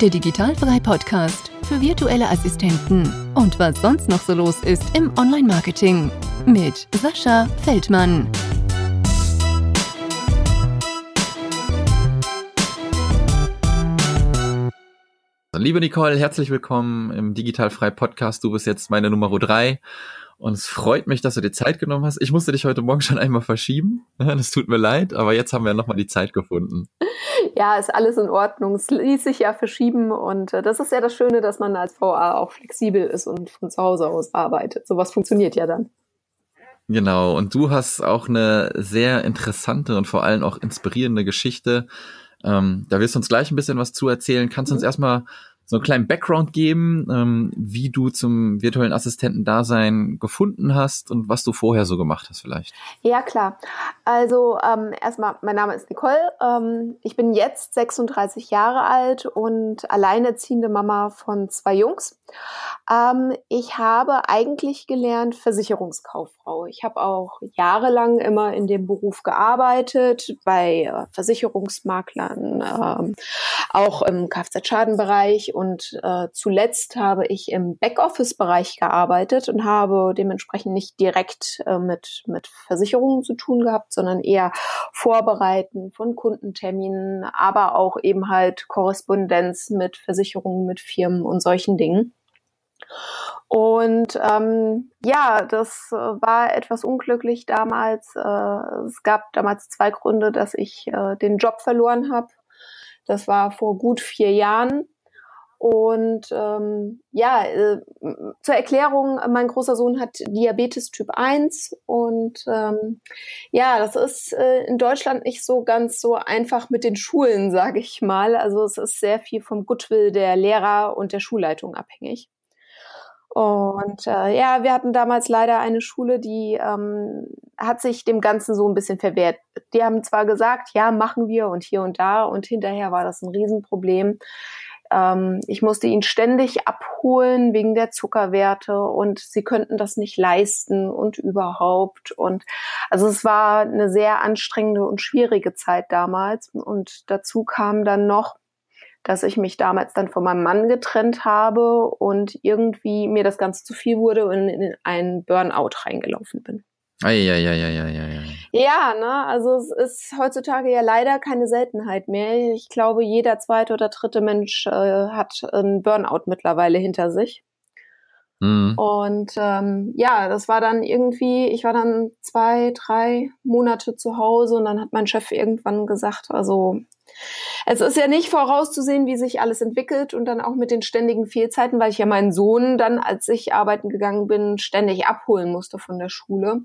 der Digitalfrei Podcast für virtuelle Assistenten und was sonst noch so los ist im Online-Marketing mit Sascha Feldmann. Liebe Nicole, herzlich willkommen im Digitalfrei Podcast. Du bist jetzt meine Nummer drei. Und es freut mich, dass du dir Zeit genommen hast. Ich musste dich heute Morgen schon einmal verschieben. Das tut mir leid, aber jetzt haben wir nochmal die Zeit gefunden. Ja, ist alles in Ordnung. Es ließ sich ja verschieben und äh, das ist ja das Schöne, dass man als VA auch flexibel ist und von zu Hause aus arbeitet. Sowas funktioniert ja dann. Genau, und du hast auch eine sehr interessante und vor allem auch inspirierende Geschichte. Ähm, da wirst du uns gleich ein bisschen was zu erzählen. Kannst du uns mhm. erstmal so einen kleinen Background geben, ähm, wie du zum virtuellen Assistenten-Dasein gefunden hast und was du vorher so gemacht hast vielleicht. Ja, klar. Also ähm, erstmal, mein Name ist Nicole. Ähm, ich bin jetzt 36 Jahre alt und alleinerziehende Mama von zwei Jungs. Ähm, ich habe eigentlich gelernt Versicherungskauffrau. Ich habe auch jahrelang immer in dem Beruf gearbeitet, bei äh, Versicherungsmaklern, ähm, auch im Kfz-Schadenbereich und äh, zuletzt habe ich im Backoffice-Bereich gearbeitet und habe dementsprechend nicht direkt äh, mit, mit Versicherungen zu tun gehabt, sondern eher Vorbereiten von Kundenterminen, aber auch eben halt Korrespondenz mit Versicherungen, mit Firmen und solchen Dingen. Und ähm, ja, das war etwas unglücklich damals. Äh, es gab damals zwei Gründe, dass ich äh, den Job verloren habe. Das war vor gut vier Jahren. Und ähm, ja, äh, zur Erklärung, mein großer Sohn hat Diabetes Typ 1 und ähm, ja, das ist äh, in Deutschland nicht so ganz so einfach mit den Schulen, sage ich mal. Also es ist sehr viel vom Goodwill der Lehrer und der Schulleitung abhängig. Und äh, ja, wir hatten damals leider eine Schule, die ähm, hat sich dem Ganzen so ein bisschen verwehrt. Die haben zwar gesagt, ja, machen wir und hier und da und hinterher war das ein Riesenproblem. Ähm, ich musste ihn ständig abholen wegen der Zuckerwerte und sie könnten das nicht leisten und überhaupt. Und also es war eine sehr anstrengende und schwierige Zeit damals. Und dazu kam dann noch, dass ich mich damals dann von meinem Mann getrennt habe und irgendwie mir das Ganze zu viel wurde und in einen Burnout reingelaufen bin. Eieieiei. Ja, ne, also es ist heutzutage ja leider keine Seltenheit mehr. Ich glaube, jeder zweite oder dritte Mensch äh, hat einen Burnout mittlerweile hinter sich. Mhm. Und ähm, ja, das war dann irgendwie, ich war dann zwei, drei Monate zu Hause und dann hat mein Chef irgendwann gesagt, also es ist ja nicht vorauszusehen, wie sich alles entwickelt und dann auch mit den ständigen Fehlzeiten, weil ich ja meinen Sohn dann, als ich arbeiten gegangen bin, ständig abholen musste von der Schule,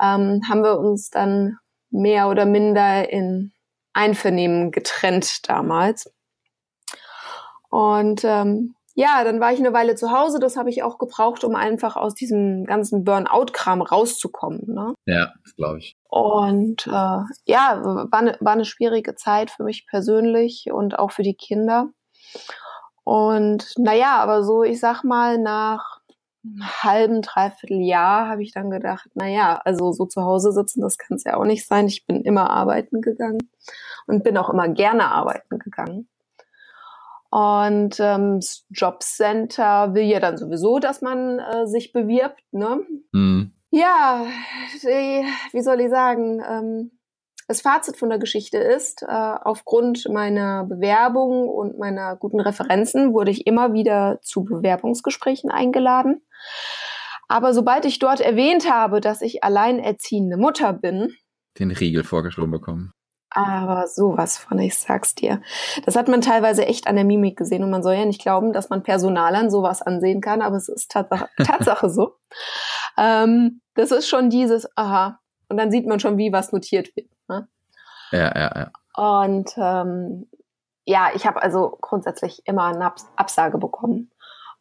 ähm, haben wir uns dann mehr oder minder in Einvernehmen getrennt damals. Und ähm, ja, dann war ich eine Weile zu Hause. Das habe ich auch gebraucht, um einfach aus diesem ganzen Burnout-Kram rauszukommen. Ne? Ja, das glaube ich. Und äh, ja, war eine, war eine schwierige Zeit für mich persönlich und auch für die Kinder. Und naja, aber so, ich sag mal, nach einem halben, dreiviertel Jahr habe ich dann gedacht, naja, also so zu Hause sitzen, das kann es ja auch nicht sein. Ich bin immer arbeiten gegangen und bin auch immer gerne arbeiten gegangen. Und ähm, das Jobcenter will ja dann sowieso, dass man äh, sich bewirbt, ne? Mhm. Ja, die, wie soll ich sagen? Ähm, das Fazit von der Geschichte ist, äh, aufgrund meiner Bewerbung und meiner guten Referenzen wurde ich immer wieder zu Bewerbungsgesprächen eingeladen. Aber sobald ich dort erwähnt habe, dass ich alleinerziehende Mutter bin, den Riegel vorgeschoben bekommen. Aber sowas von, ich sag's dir. Das hat man teilweise echt an der Mimik gesehen und man soll ja nicht glauben, dass man Personalern sowas ansehen kann, aber es ist Tatsache, Tatsache so. Ähm, das ist schon dieses, aha, und dann sieht man schon, wie was notiert wird. Ne? Ja, ja, ja. Und ähm, ja, ich habe also grundsätzlich immer eine Absage bekommen.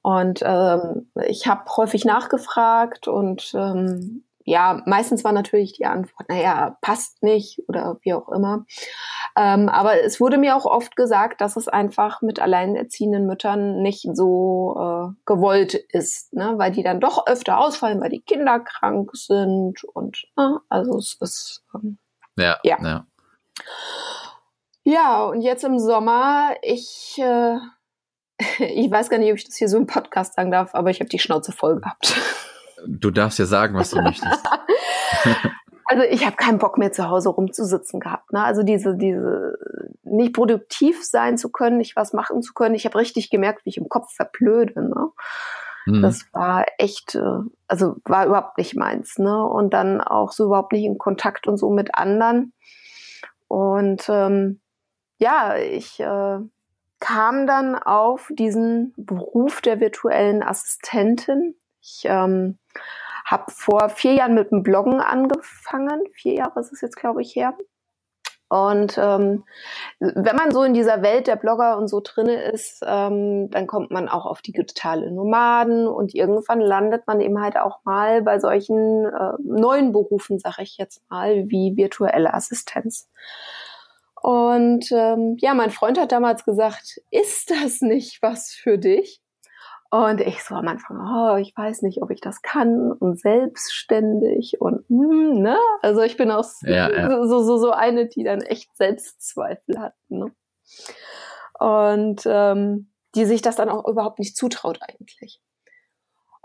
Und ähm, ich habe häufig nachgefragt und ähm, ja, meistens war natürlich die Antwort, naja, passt nicht oder wie auch immer. Ähm, aber es wurde mir auch oft gesagt, dass es einfach mit alleinerziehenden Müttern nicht so äh, gewollt ist, ne? weil die dann doch öfter ausfallen, weil die Kinder krank sind und äh, also es ist ähm, ja, ja. ja. Ja, und jetzt im Sommer, ich äh, ich weiß gar nicht, ob ich das hier so im Podcast sagen darf, aber ich habe die Schnauze voll gehabt. Du darfst ja sagen, was du möchtest. Also ich habe keinen Bock mehr zu Hause rumzusitzen gehabt. Ne? Also diese, diese nicht produktiv sein zu können, nicht was machen zu können. Ich habe richtig gemerkt, wie ich im Kopf verblöde. Ne? Mhm. Das war echt, äh, also war überhaupt nicht meins. Ne? Und dann auch so überhaupt nicht in Kontakt und so mit anderen. Und ähm, ja, ich äh, kam dann auf diesen Beruf der virtuellen Assistentin. Ich ähm, habe vor vier Jahren mit dem Bloggen angefangen. Vier Jahre ist es jetzt, glaube ich, her. Und ähm, wenn man so in dieser Welt der Blogger und so drinne ist, ähm, dann kommt man auch auf digitale Nomaden und irgendwann landet man eben halt auch mal bei solchen äh, neuen Berufen, sag ich jetzt mal, wie virtuelle Assistenz. Und ähm, ja, mein Freund hat damals gesagt, ist das nicht was für dich? Und ich so am Anfang, oh, ich weiß nicht, ob ich das kann und selbstständig und hm, ne? Also ich bin auch ja, ja. So, so, so eine, die dann echt Selbstzweifel hat. Ne? Und ähm, die sich das dann auch überhaupt nicht zutraut eigentlich.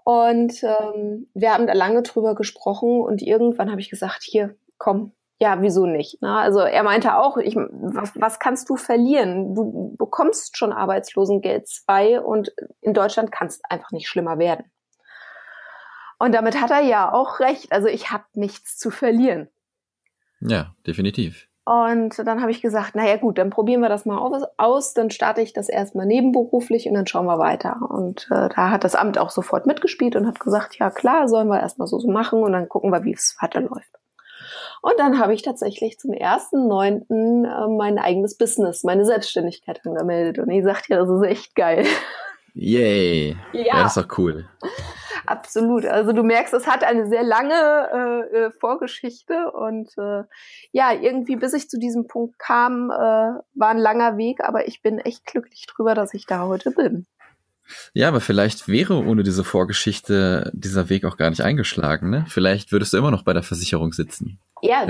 Und ähm, wir haben da lange drüber gesprochen und irgendwann habe ich gesagt, hier, komm, ja, wieso nicht? Ne? Also er meinte auch, ich, was, was kannst du verlieren? Du bekommst schon Arbeitslosengeld 2 und in Deutschland kann es einfach nicht schlimmer werden. Und damit hat er ja auch recht. Also ich habe nichts zu verlieren. Ja, definitiv. Und dann habe ich gesagt, naja gut, dann probieren wir das mal aus, dann starte ich das erstmal nebenberuflich und dann schauen wir weiter. Und äh, da hat das Amt auch sofort mitgespielt und hat gesagt, ja klar, sollen wir erstmal so, so machen und dann gucken wir, wie es weiterläuft. Und dann habe ich tatsächlich zum ersten Neunten äh, mein eigenes Business, meine Selbstständigkeit angemeldet. Und ich sagte ja, das ist echt geil. Yay. Ja. das ist doch cool. Absolut. Also du merkst, es hat eine sehr lange äh, äh, Vorgeschichte und äh, ja, irgendwie bis ich zu diesem Punkt kam, äh, war ein langer Weg, aber ich bin echt glücklich drüber, dass ich da heute bin. Ja, aber vielleicht wäre ohne diese Vorgeschichte dieser Weg auch gar nicht eingeschlagen, ne? Vielleicht würdest du immer noch bei der Versicherung sitzen. Ja,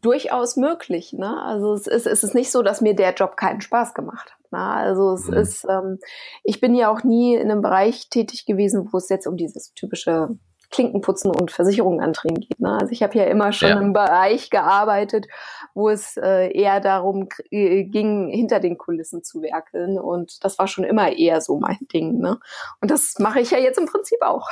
durchaus möglich. Ne? Also es ist, es ist nicht so, dass mir der Job keinen Spaß gemacht hat. Ne? Also es mhm. ist, ähm, ich bin ja auch nie in einem Bereich tätig gewesen, wo es jetzt um dieses typische Klinkenputzen und Versicherungen antreten geht. Ne? Also ich habe ja immer schon ja. im Bereich gearbeitet, wo es äh, eher darum äh, ging, hinter den Kulissen zu werkeln. Und das war schon immer eher so mein Ding. Ne? Und das mache ich ja jetzt im Prinzip auch.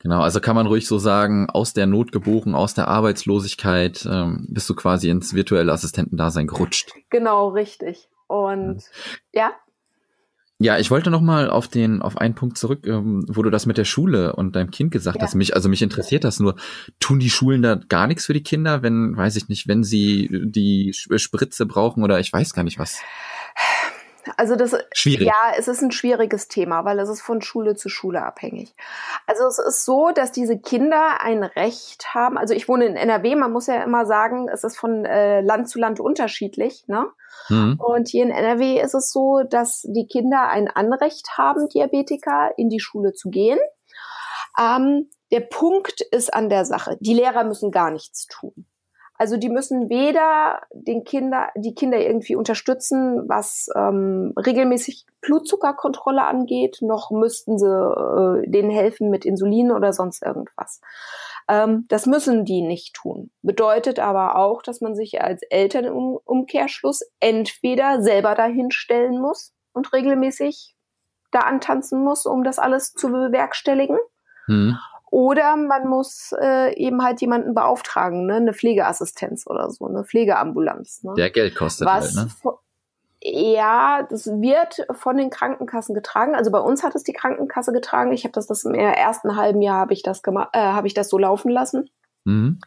Genau, also kann man ruhig so sagen, aus der Not geboren, aus der Arbeitslosigkeit ähm, bist du quasi ins virtuelle Assistentendasein gerutscht. Genau, richtig. Und ja. Ja, ich wollte noch mal auf den auf einen Punkt zurück, ähm, wo du das mit der Schule und deinem Kind gesagt ja. hast. Mich also mich interessiert das nur. Tun die Schulen da gar nichts für die Kinder, wenn weiß ich nicht, wenn sie die Spritze brauchen oder ich weiß gar nicht was. Also das Schwierig. ja, es ist ein schwieriges Thema, weil es ist von Schule zu Schule abhängig. Also es ist so, dass diese Kinder ein Recht haben. Also ich wohne in NRW, man muss ja immer sagen, es ist von äh, Land zu Land unterschiedlich, ne? Mhm. Und hier in NRW ist es so, dass die Kinder ein Anrecht haben, Diabetiker, in die Schule zu gehen. Ähm, der Punkt ist an der Sache, die Lehrer müssen gar nichts tun. Also die müssen weder den Kinder, die Kinder irgendwie unterstützen, was ähm, regelmäßig Blutzuckerkontrolle angeht, noch müssten sie äh, denen helfen mit Insulin oder sonst irgendwas. Ähm, das müssen die nicht tun. Bedeutet aber auch, dass man sich als Eltern im Umkehrschluss entweder selber dahin stellen muss und regelmäßig da antanzen muss, um das alles zu bewerkstelligen. Hm. Oder man muss äh, eben halt jemanden beauftragen, ne? eine Pflegeassistenz oder so, eine Pflegeambulanz. Ne? Der Geld kostet Was, halt, ne? Ja, das wird von den Krankenkassen getragen. Also bei uns hat es die Krankenkasse getragen. Ich habe das, das im ersten halben Jahr habe ich das gemacht, äh, habe ich das so laufen lassen. Mhm.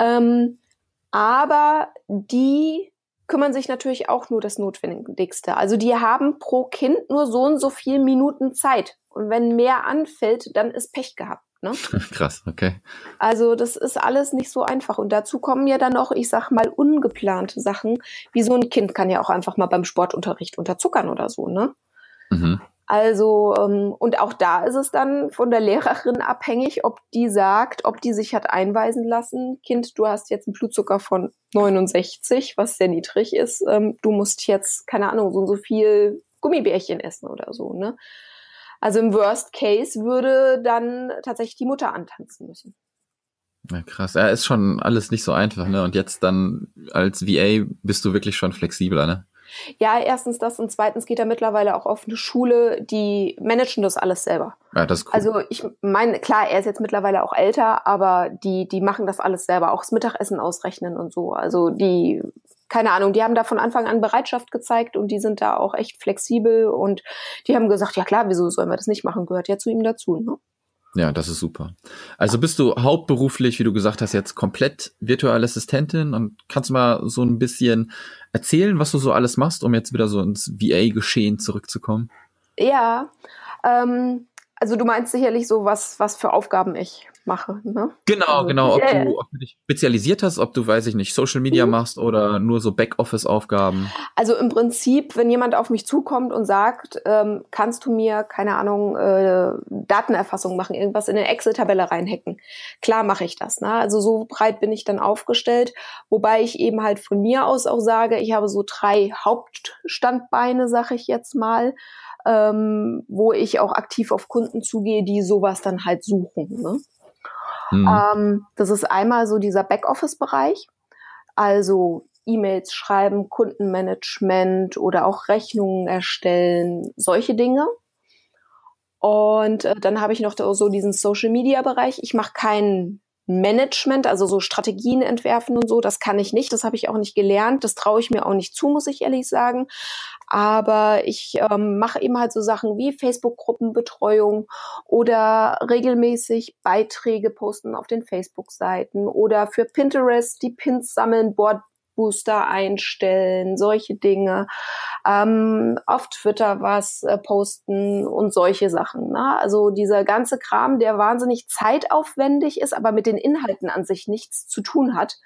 Ähm, aber die kümmern sich natürlich auch nur das Notwendigste. Also die haben pro Kind nur so und so viel Minuten Zeit. Und wenn mehr anfällt, dann ist Pech gehabt. Ne? Krass, okay. Also das ist alles nicht so einfach. Und dazu kommen ja dann auch, ich sag mal, ungeplante Sachen. Wie so ein Kind kann ja auch einfach mal beim Sportunterricht unterzuckern oder so, ne? Mhm. Also, ähm, und auch da ist es dann von der Lehrerin abhängig, ob die sagt, ob die sich hat einweisen lassen, Kind, du hast jetzt einen Blutzucker von 69, was sehr niedrig ist. Ähm, du musst jetzt, keine Ahnung, so und so viel Gummibärchen essen oder so, ne? Also im Worst Case würde dann tatsächlich die Mutter antanzen müssen. Ja, krass. Ja, ist schon alles nicht so einfach, ne? Und jetzt dann als VA bist du wirklich schon flexibler, ne? Ja, erstens das und zweitens geht er mittlerweile auch auf eine Schule, die managen das alles selber. Ja, das ist cool. Also ich meine, klar, er ist jetzt mittlerweile auch älter, aber die, die machen das alles selber, auch das Mittagessen ausrechnen und so. Also die, keine Ahnung, die haben da von Anfang an Bereitschaft gezeigt und die sind da auch echt flexibel und die haben gesagt, ja klar, wieso sollen wir das nicht machen? Gehört ja zu ihm dazu, ne? Ja, das ist super. Also bist du hauptberuflich, wie du gesagt hast, jetzt komplett virtuelle Assistentin und kannst du mal so ein bisschen erzählen, was du so alles machst, um jetzt wieder so ins VA-Geschehen zurückzukommen? Ja, ähm, also du meinst sicherlich so, was, was für Aufgaben ich mache. Ne? Genau, also, genau. Ob, yeah. du, ob, du, dich spezialisiert hast, ob du, weiß ich nicht, Social Media mhm. machst oder nur so Backoffice-Aufgaben. Also im Prinzip, wenn jemand auf mich zukommt und sagt, ähm, kannst du mir, keine Ahnung, äh, Datenerfassung machen, irgendwas in eine Excel-Tabelle reinhacken. Klar mache ich das. Ne? Also so breit bin ich dann aufgestellt, wobei ich eben halt von mir aus auch sage, ich habe so drei Hauptstandbeine, sag ich jetzt mal ähm, wo ich auch aktiv auf Kunden zugehe, die sowas dann halt suchen. Ne? Mhm. Ähm, das ist einmal so dieser Backoffice-Bereich, also E-Mails schreiben, Kundenmanagement oder auch Rechnungen erstellen, solche Dinge. Und äh, dann habe ich noch so diesen Social-Media-Bereich. Ich mache keinen Management, also so Strategien entwerfen und so, das kann ich nicht, das habe ich auch nicht gelernt, das traue ich mir auch nicht zu, muss ich ehrlich sagen. Aber ich ähm, mache eben halt so Sachen wie Facebook-Gruppenbetreuung oder regelmäßig Beiträge posten auf den Facebook-Seiten oder für Pinterest die Pins sammeln, Board Booster einstellen, solche Dinge. Ähm, auf Twitter was äh, posten und solche Sachen. Ne? Also dieser ganze Kram, der wahnsinnig zeitaufwendig ist, aber mit den Inhalten an sich nichts zu tun hat,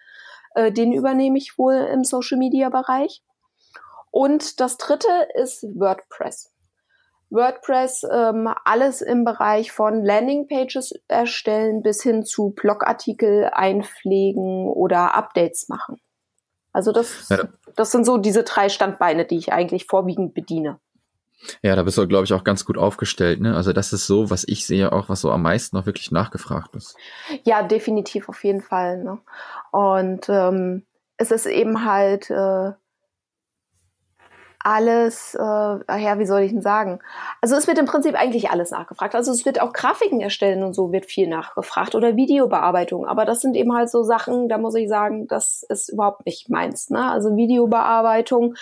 äh, den übernehme ich wohl im Social-Media-Bereich. Und das dritte ist WordPress. WordPress, ähm, alles im Bereich von Landingpages erstellen bis hin zu Blogartikel einpflegen oder Updates machen. Also das, ja. das sind so diese drei Standbeine, die ich eigentlich vorwiegend bediene. Ja, da bist du, glaube ich, auch ganz gut aufgestellt. Ne? Also das ist so, was ich sehe, auch was so am meisten auch wirklich nachgefragt ist. Ja, definitiv auf jeden Fall. Ne? Und ähm, es ist eben halt äh, alles, äh, ja, wie soll ich denn sagen? Also es wird im Prinzip eigentlich alles nachgefragt. Also es wird auch Grafiken erstellen und so wird viel nachgefragt oder Videobearbeitung. Aber das sind eben halt so Sachen, da muss ich sagen, das ist überhaupt nicht meins. Ne? Also Videobearbeitung,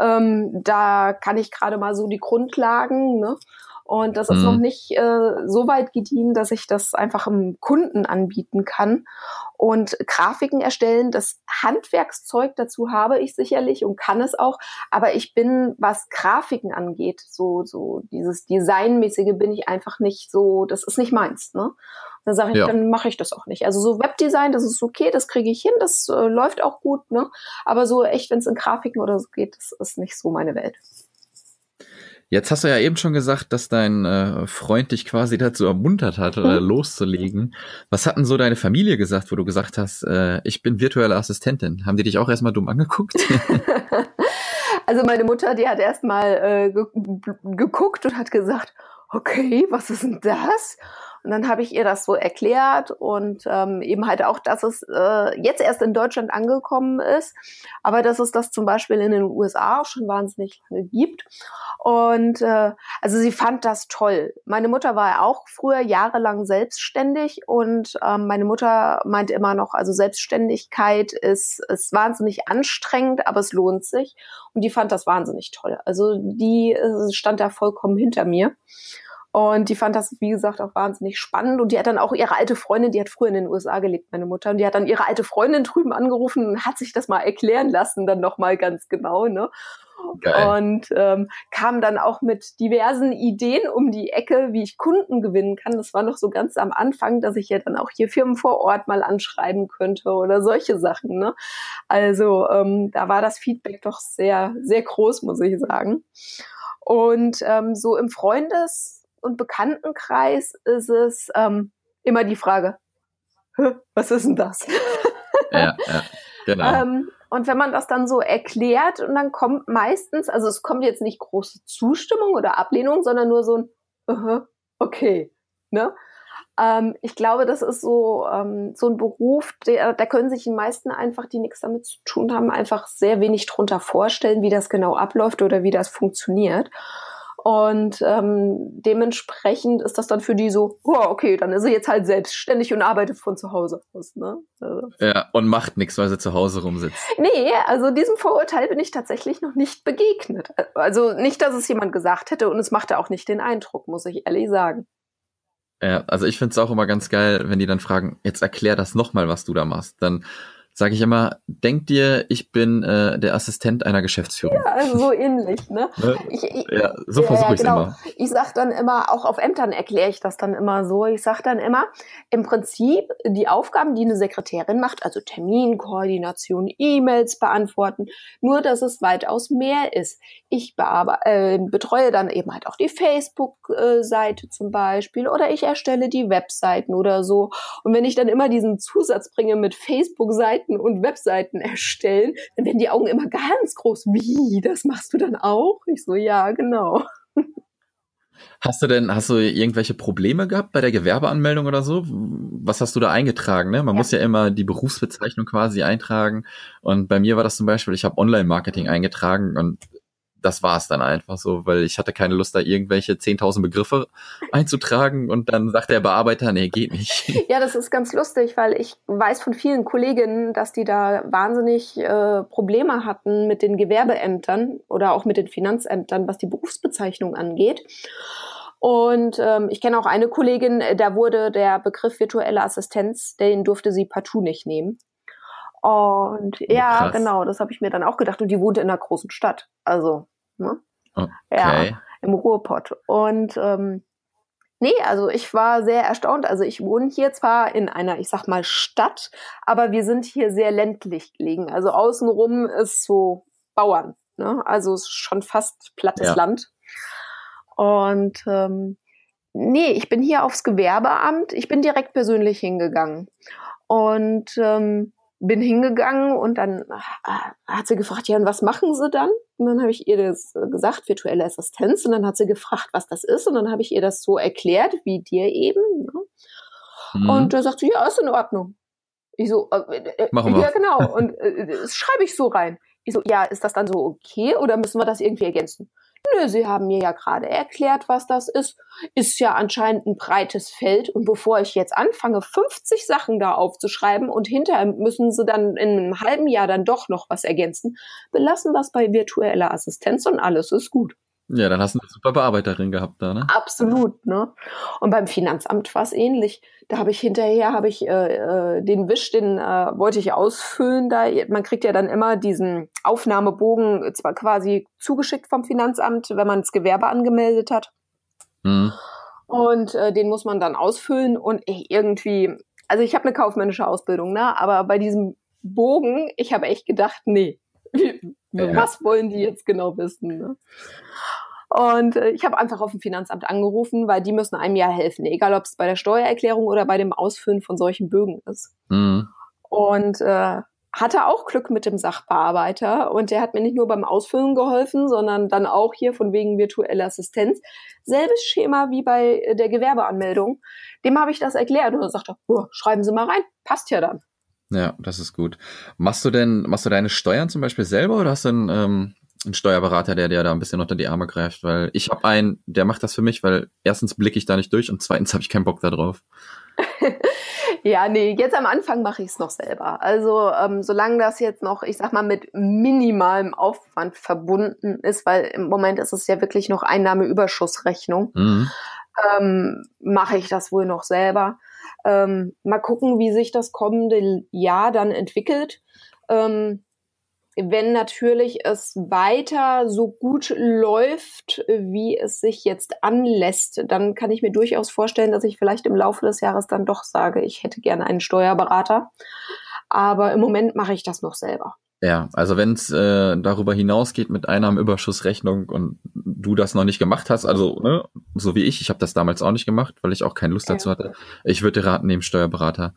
ähm, da kann ich gerade mal so die Grundlagen. Ne? Und das ist mhm. noch nicht äh, so weit gediehen, dass ich das einfach im Kunden anbieten kann. Und Grafiken erstellen, das Handwerkszeug dazu habe ich sicherlich und kann es auch. Aber ich bin, was Grafiken angeht, so, so dieses Designmäßige bin ich einfach nicht so, das ist nicht meins. Ne? Dann sage ich, ja. dann mache ich das auch nicht. Also so Webdesign, das ist okay, das kriege ich hin, das äh, läuft auch gut, ne? Aber so echt, wenn es in Grafiken oder so geht, das ist nicht so meine Welt. Jetzt hast du ja eben schon gesagt, dass dein äh, Freund dich quasi dazu ermuntert hat, äh, loszulegen. Was hat denn so deine Familie gesagt, wo du gesagt hast, äh, ich bin virtuelle Assistentin? Haben die dich auch erstmal dumm angeguckt? also meine Mutter, die hat erstmal äh, ge geguckt und hat gesagt, okay, was ist denn das? Und dann habe ich ihr das so erklärt und ähm, eben halt auch, dass es äh, jetzt erst in Deutschland angekommen ist, aber dass es das zum Beispiel in den USA auch schon wahnsinnig lange gibt. Und äh, also sie fand das toll. Meine Mutter war auch früher jahrelang selbstständig und ähm, meine Mutter meint immer noch, also Selbstständigkeit ist, ist wahnsinnig anstrengend, aber es lohnt sich. Und die fand das wahnsinnig toll. Also die äh, stand da vollkommen hinter mir. Und die fand das, wie gesagt, auch wahnsinnig spannend. Und die hat dann auch ihre alte Freundin, die hat früher in den USA gelebt, meine Mutter, und die hat dann ihre alte Freundin drüben angerufen und hat sich das mal erklären lassen, dann nochmal ganz genau, ne? Geil. Und ähm, kam dann auch mit diversen Ideen um die Ecke, wie ich Kunden gewinnen kann. Das war noch so ganz am Anfang, dass ich ja dann auch hier Firmen vor Ort mal anschreiben könnte oder solche Sachen. Ne? Also ähm, da war das Feedback doch sehr, sehr groß, muss ich sagen. Und ähm, so im Freundes und Bekanntenkreis ist es ähm, immer die Frage, was ist denn das? Ja, ja genau. ähm, Und wenn man das dann so erklärt und dann kommt meistens, also es kommt jetzt nicht große Zustimmung oder Ablehnung, sondern nur so ein, uh -huh, okay, ne? Ähm, ich glaube, das ist so, ähm, so ein Beruf, der, da können sich die meisten einfach, die nichts damit zu tun haben, einfach sehr wenig drunter vorstellen, wie das genau abläuft oder wie das funktioniert. Und ähm, dementsprechend ist das dann für die so, oh, okay, dann ist sie jetzt halt selbstständig und arbeitet von zu Hause aus. Ne? Also. Ja, und macht nichts, weil sie zu Hause rumsitzt. Nee, also diesem Vorurteil bin ich tatsächlich noch nicht begegnet. Also nicht, dass es jemand gesagt hätte und es machte auch nicht den Eindruck, muss ich ehrlich sagen. Ja, also ich finde es auch immer ganz geil, wenn die dann fragen, jetzt erklär das nochmal, was du da machst. Dann sage ich immer, denk dir, ich bin äh, der Assistent einer Geschäftsführung. Ja, also so ähnlich, ne? ne? Ich, ich, ja, so ja, versuche ich genau. immer. Ich sag dann immer, auch auf Ämtern erkläre ich das dann immer so. Ich sag dann immer, im Prinzip die Aufgaben, die eine Sekretärin macht, also Terminkoordination, E-Mails beantworten, nur dass es weitaus mehr ist. Ich äh, betreue dann eben halt auch die Facebook-Seite zum Beispiel oder ich erstelle die Webseiten oder so. Und wenn ich dann immer diesen Zusatz bringe mit Facebook-Seiten, Seiten und Webseiten erstellen, dann werden die Augen immer ganz groß. Wie? Das machst du dann auch? Ich so, ja, genau. Hast du denn, hast du irgendwelche Probleme gehabt bei der Gewerbeanmeldung oder so? Was hast du da eingetragen? Ne? Man ja. muss ja immer die Berufsbezeichnung quasi eintragen. Und bei mir war das zum Beispiel, ich habe Online-Marketing eingetragen und das war es dann einfach so, weil ich hatte keine Lust, da irgendwelche 10.000 Begriffe einzutragen und dann sagt der Bearbeiter, nee, geht nicht. Ja, das ist ganz lustig, weil ich weiß von vielen Kolleginnen, dass die da wahnsinnig äh, Probleme hatten mit den Gewerbeämtern oder auch mit den Finanzämtern, was die Berufsbezeichnung angeht. Und ähm, ich kenne auch eine Kollegin, da wurde der Begriff virtuelle Assistenz, den durfte sie partout nicht nehmen. Und ja, Krass. genau, das habe ich mir dann auch gedacht. Und die wohnte in einer großen Stadt. Also, ne? Okay. Ja, im Ruhrpott. Und ähm, nee, also ich war sehr erstaunt. Also ich wohne hier zwar in einer, ich sag mal, Stadt, aber wir sind hier sehr ländlich gelegen. Also außenrum ist so Bauern. Ne? Also es ist schon fast plattes ja. Land. Und ähm, nee, ich bin hier aufs Gewerbeamt. Ich bin direkt persönlich hingegangen. Und ähm, bin hingegangen und dann äh, hat sie gefragt, ja, und was machen Sie dann? Und dann habe ich ihr das äh, gesagt, virtuelle Assistenz. Und dann hat sie gefragt, was das ist. Und dann habe ich ihr das so erklärt, wie dir eben. Ne? Mhm. Und da sagt sie, ja, ist in Ordnung. Ich so, äh, äh, Machen wir. ja, genau. Und äh, das schreibe ich so rein. Ich so, ja, ist das dann so okay oder müssen wir das irgendwie ergänzen? Nö, Sie haben mir ja gerade erklärt, was das ist. Ist ja anscheinend ein breites Feld. Und bevor ich jetzt anfange, 50 Sachen da aufzuschreiben und hinterher müssen Sie dann in einem halben Jahr dann doch noch was ergänzen, belassen wir es bei virtueller Assistenz und alles ist gut. Ja, dann hast du eine super Bearbeiterin gehabt da, ne? Absolut, ne? Und beim Finanzamt war es ähnlich. Da habe ich hinterher, habe ich äh, äh, den Wisch, den äh, wollte ich ausfüllen. Da man kriegt ja dann immer diesen Aufnahmebogen zwar quasi zugeschickt vom Finanzamt, wenn man das Gewerbe angemeldet hat. Mhm. Und äh, den muss man dann ausfüllen und irgendwie, also ich habe eine kaufmännische Ausbildung, ne? Aber bei diesem Bogen, ich habe echt gedacht, nee, was wollen die jetzt genau wissen? Ne? Und äh, ich habe einfach auf dem Finanzamt angerufen, weil die müssen einem ja helfen, egal ob es bei der Steuererklärung oder bei dem Ausfüllen von solchen Bögen ist. Mhm. Und äh, hatte auch Glück mit dem Sachbearbeiter und der hat mir nicht nur beim Ausfüllen geholfen, sondern dann auch hier von wegen virtuelle Assistenz. Selbes Schema wie bei der Gewerbeanmeldung. Dem habe ich das erklärt und er sagte, oh, schreiben Sie mal rein, passt ja dann. Ja, das ist gut. Machst du denn, machst du deine Steuern zum Beispiel selber oder hast du einen, ähm, einen Steuerberater, der dir da ein bisschen unter die Arme greift? Weil ich habe einen, der macht das für mich, weil erstens blicke ich da nicht durch und zweitens habe ich keinen Bock da drauf. ja, nee, jetzt am Anfang mache ich es noch selber. Also ähm, solange das jetzt noch, ich sag mal, mit minimalem Aufwand verbunden ist, weil im Moment ist es ja wirklich noch Einnahmeüberschussrechnung, mhm. ähm, mache ich das wohl noch selber. Ähm, mal gucken, wie sich das kommende Jahr dann entwickelt. Ähm, wenn natürlich es weiter so gut läuft, wie es sich jetzt anlässt, dann kann ich mir durchaus vorstellen, dass ich vielleicht im Laufe des Jahres dann doch sage, ich hätte gerne einen Steuerberater. Aber im Moment mache ich das noch selber. Ja, also wenn es äh, darüber hinausgeht mit Einnahmenüberschussrechnung und du das noch nicht gemacht hast, also ne, so wie ich, ich habe das damals auch nicht gemacht, weil ich auch keine Lust dazu hatte. Ich würde raten, neben Steuerberater.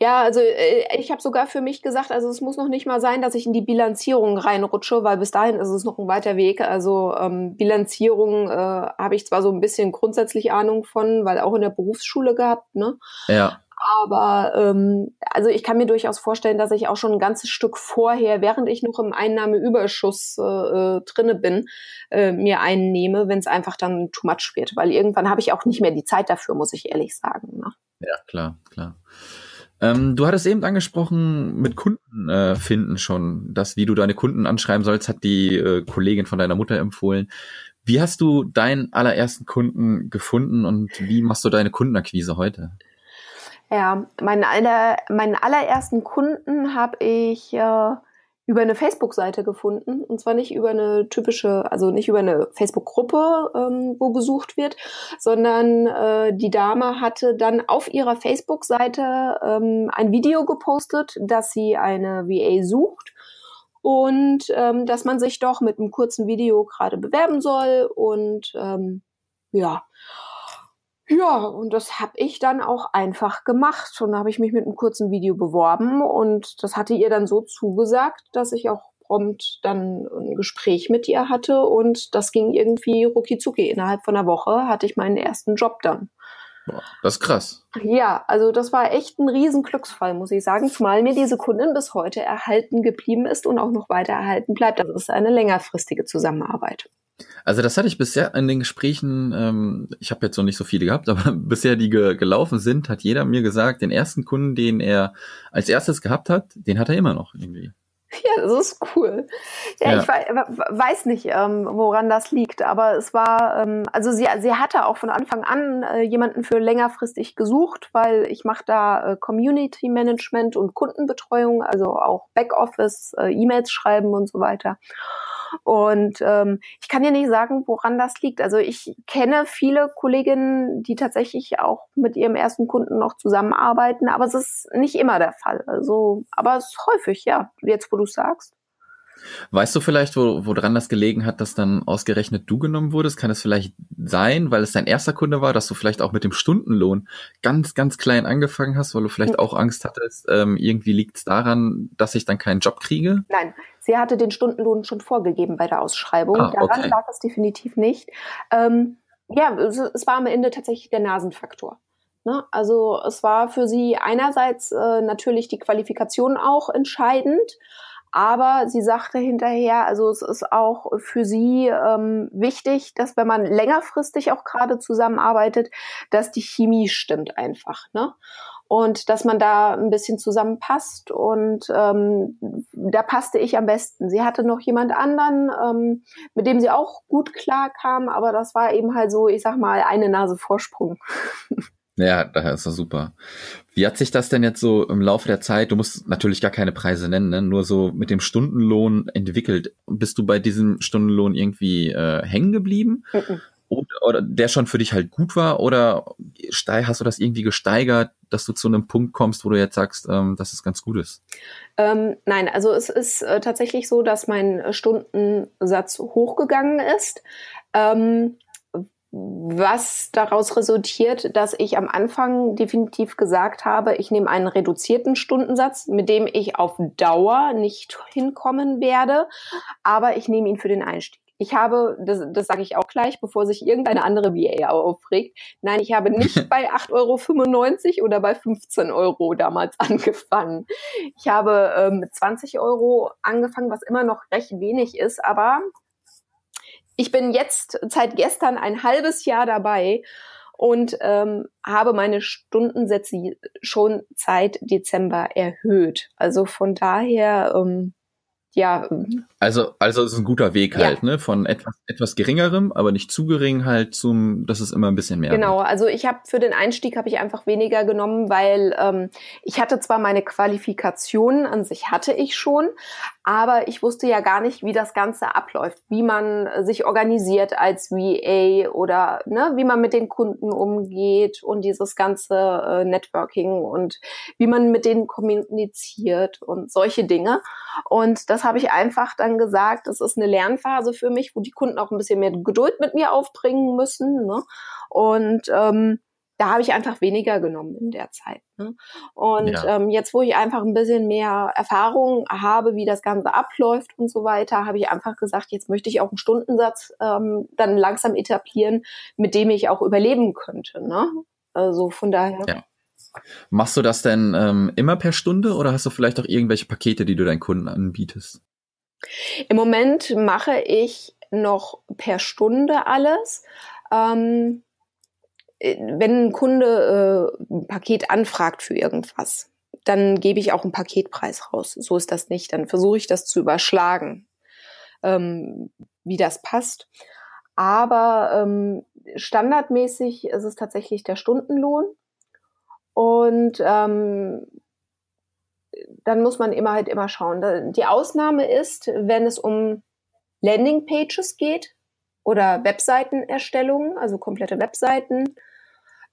Ja, also äh, ich habe sogar für mich gesagt, also es muss noch nicht mal sein, dass ich in die Bilanzierung reinrutsche, weil bis dahin ist es noch ein weiter Weg. Also ähm, Bilanzierung äh, habe ich zwar so ein bisschen grundsätzlich Ahnung von, weil auch in der Berufsschule gehabt, ne? Ja. Aber ähm, also ich kann mir durchaus vorstellen, dass ich auch schon ein ganzes Stück vorher, während ich noch im Einnahmeüberschuss äh, äh drinne bin, äh, mir einnehme, wenn es einfach dann too much wird. Weil irgendwann habe ich auch nicht mehr die Zeit dafür, muss ich ehrlich sagen. Ne? Ja, klar, klar. Ähm, du hattest eben angesprochen, mit Kunden äh, finden schon, dass wie du deine Kunden anschreiben sollst, hat die äh, Kollegin von deiner Mutter empfohlen. Wie hast du deinen allerersten Kunden gefunden und wie machst du deine Kundenakquise heute? Ja, meinen, aller, meinen allerersten Kunden habe ich äh, über eine Facebook-Seite gefunden. Und zwar nicht über eine typische, also nicht über eine Facebook-Gruppe, ähm, wo gesucht wird, sondern äh, die Dame hatte dann auf ihrer Facebook-Seite ähm, ein Video gepostet, dass sie eine VA sucht und ähm, dass man sich doch mit einem kurzen Video gerade bewerben soll. Und ähm, ja. Ja, und das habe ich dann auch einfach gemacht. Und da habe ich mich mit einem kurzen Video beworben und das hatte ihr dann so zugesagt, dass ich auch prompt dann ein Gespräch mit ihr hatte und das ging irgendwie rucki zucki. Innerhalb von einer Woche hatte ich meinen ersten Job dann. Das ist krass. Ja, also das war echt ein Riesenglücksfall, muss ich sagen, zumal mir diese Kundin bis heute erhalten geblieben ist und auch noch weiter erhalten bleibt. Das ist eine längerfristige Zusammenarbeit. Also das hatte ich bisher in den Gesprächen, ähm, ich habe jetzt noch nicht so viele gehabt, aber bisher die ge gelaufen sind, hat jeder mir gesagt, den ersten Kunden, den er als erstes gehabt hat, den hat er immer noch irgendwie. Ja, das ist cool. Ja, ja. ich weiß nicht, ähm, woran das liegt, aber es war, ähm, also sie, sie hatte auch von Anfang an äh, jemanden für längerfristig gesucht, weil ich mache da äh, Community Management und Kundenbetreuung, also auch Backoffice, äh, E-Mails schreiben und so weiter. Und ähm, ich kann dir nicht sagen, woran das liegt. Also ich kenne viele Kolleginnen, die tatsächlich auch mit ihrem ersten Kunden noch zusammenarbeiten, aber es ist nicht immer der Fall. Also, aber es ist häufig, ja, jetzt wo du sagst. Weißt du vielleicht, wo, woran das gelegen hat, dass dann ausgerechnet du genommen wurdest? Kann es vielleicht sein, weil es dein erster Kunde war, dass du vielleicht auch mit dem Stundenlohn ganz, ganz klein angefangen hast, weil du vielleicht auch Angst hattest, ähm, irgendwie liegt es daran, dass ich dann keinen Job kriege? Nein, Sie hatte den Stundenlohn schon vorgegeben bei der Ausschreibung. Ah, Daran okay. lag es definitiv nicht. Ähm, ja, es, es, war am Ende tatsächlich der Nasenfaktor. Ne? Also es war für sie einerseits äh, natürlich die Qualifikation auch entscheidend, aber sie sagte hinterher, also es ist auch für sie ähm, wichtig, dass wenn man längerfristig auch gerade zusammenarbeitet, dass die Chemie stimmt einfach. Ne? und dass man da ein bisschen zusammenpasst. Und ähm, da passte ich am besten. Sie hatte noch jemand anderen, ähm, mit dem sie auch gut klarkam, aber das war eben halt so, ich sag mal, eine Nase Vorsprung. Ja, daher ist das super. Wie hat sich das denn jetzt so im Laufe der Zeit, du musst natürlich gar keine Preise nennen, ne? nur so mit dem Stundenlohn entwickelt? Bist du bei diesem Stundenlohn irgendwie äh, hängen geblieben? Mhm oder der schon für dich halt gut war oder hast du das irgendwie gesteigert, dass du zu einem Punkt kommst, wo du jetzt sagst, ähm, dass es ganz gut ist? Ähm, nein, also es ist äh, tatsächlich so, dass mein Stundensatz hochgegangen ist. Ähm, was daraus resultiert, dass ich am Anfang definitiv gesagt habe, ich nehme einen reduzierten Stundensatz, mit dem ich auf Dauer nicht hinkommen werde, aber ich nehme ihn für den Einstieg. Ich habe, das, das sage ich auch gleich, bevor sich irgendeine andere VA aufregt, nein, ich habe nicht bei 8,95 Euro oder bei 15 Euro damals angefangen. Ich habe ähm, mit 20 Euro angefangen, was immer noch recht wenig ist, aber ich bin jetzt seit gestern ein halbes Jahr dabei und ähm, habe meine Stundensätze schon seit Dezember erhöht. Also von daher ähm, ja. Also, also ist ein guter Weg halt, ja. ne? Von etwas, etwas geringerem, aber nicht zu gering halt zum, das ist immer ein bisschen mehr. Genau, wird. also ich habe für den Einstieg habe ich einfach weniger genommen, weil ähm, ich hatte zwar meine Qualifikationen an sich hatte ich schon, aber ich wusste ja gar nicht, wie das Ganze abläuft, wie man sich organisiert als VA oder ne, wie man mit den Kunden umgeht und dieses ganze äh, Networking und wie man mit denen kommuniziert und solche Dinge. Und das habe ich einfach dann gesagt, das ist eine Lernphase für mich, wo die Kunden auch ein bisschen mehr Geduld mit mir aufbringen müssen. Ne? Und ähm, da habe ich einfach weniger genommen in der Zeit. Ne? Und ja. ähm, jetzt, wo ich einfach ein bisschen mehr Erfahrung habe, wie das Ganze abläuft und so weiter, habe ich einfach gesagt, jetzt möchte ich auch einen Stundensatz ähm, dann langsam etablieren, mit dem ich auch überleben könnte. Ne? Also von daher. Ja. Machst du das denn ähm, immer per Stunde oder hast du vielleicht auch irgendwelche Pakete, die du deinen Kunden anbietest? Im Moment mache ich noch per Stunde alles. Ähm, wenn ein Kunde äh, ein Paket anfragt für irgendwas, dann gebe ich auch einen Paketpreis raus. So ist das nicht. Dann versuche ich das zu überschlagen, ähm, wie das passt. Aber ähm, standardmäßig ist es tatsächlich der Stundenlohn. Und ähm, dann muss man immer halt immer schauen. Die Ausnahme ist, wenn es um Landingpages geht oder Webseitenerstellungen, also komplette Webseiten,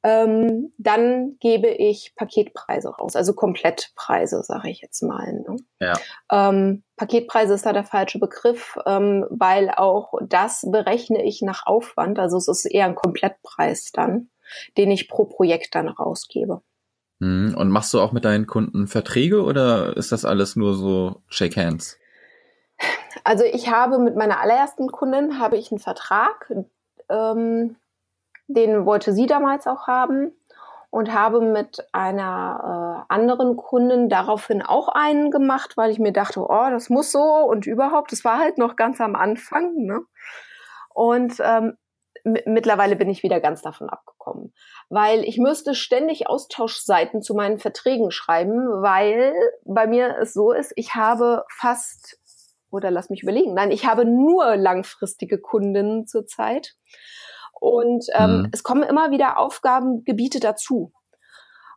ähm, dann gebe ich Paketpreise raus, also Komplettpreise, sage ich jetzt mal. Ne? Ja. Ähm, Paketpreise ist da der falsche Begriff, ähm, weil auch das berechne ich nach Aufwand, also es ist eher ein Komplettpreis dann, den ich pro Projekt dann rausgebe. Hm, und machst du auch mit deinen Kunden Verträge oder ist das alles nur so Shake Hands? Also ich habe mit meiner allerersten Kundin habe ich einen Vertrag, ähm, den wollte sie damals auch haben und habe mit einer äh, anderen Kundin daraufhin auch einen gemacht, weil ich mir dachte, oh, das muss so und überhaupt, das war halt noch ganz am Anfang. Ne? Und ähm, mittlerweile bin ich wieder ganz davon abgekommen, weil ich müsste ständig Austauschseiten zu meinen Verträgen schreiben, weil bei mir es so ist, ich habe fast oder lass mich überlegen, nein, ich habe nur langfristige Kundinnen zurzeit und ähm, mhm. es kommen immer wieder Aufgabengebiete dazu.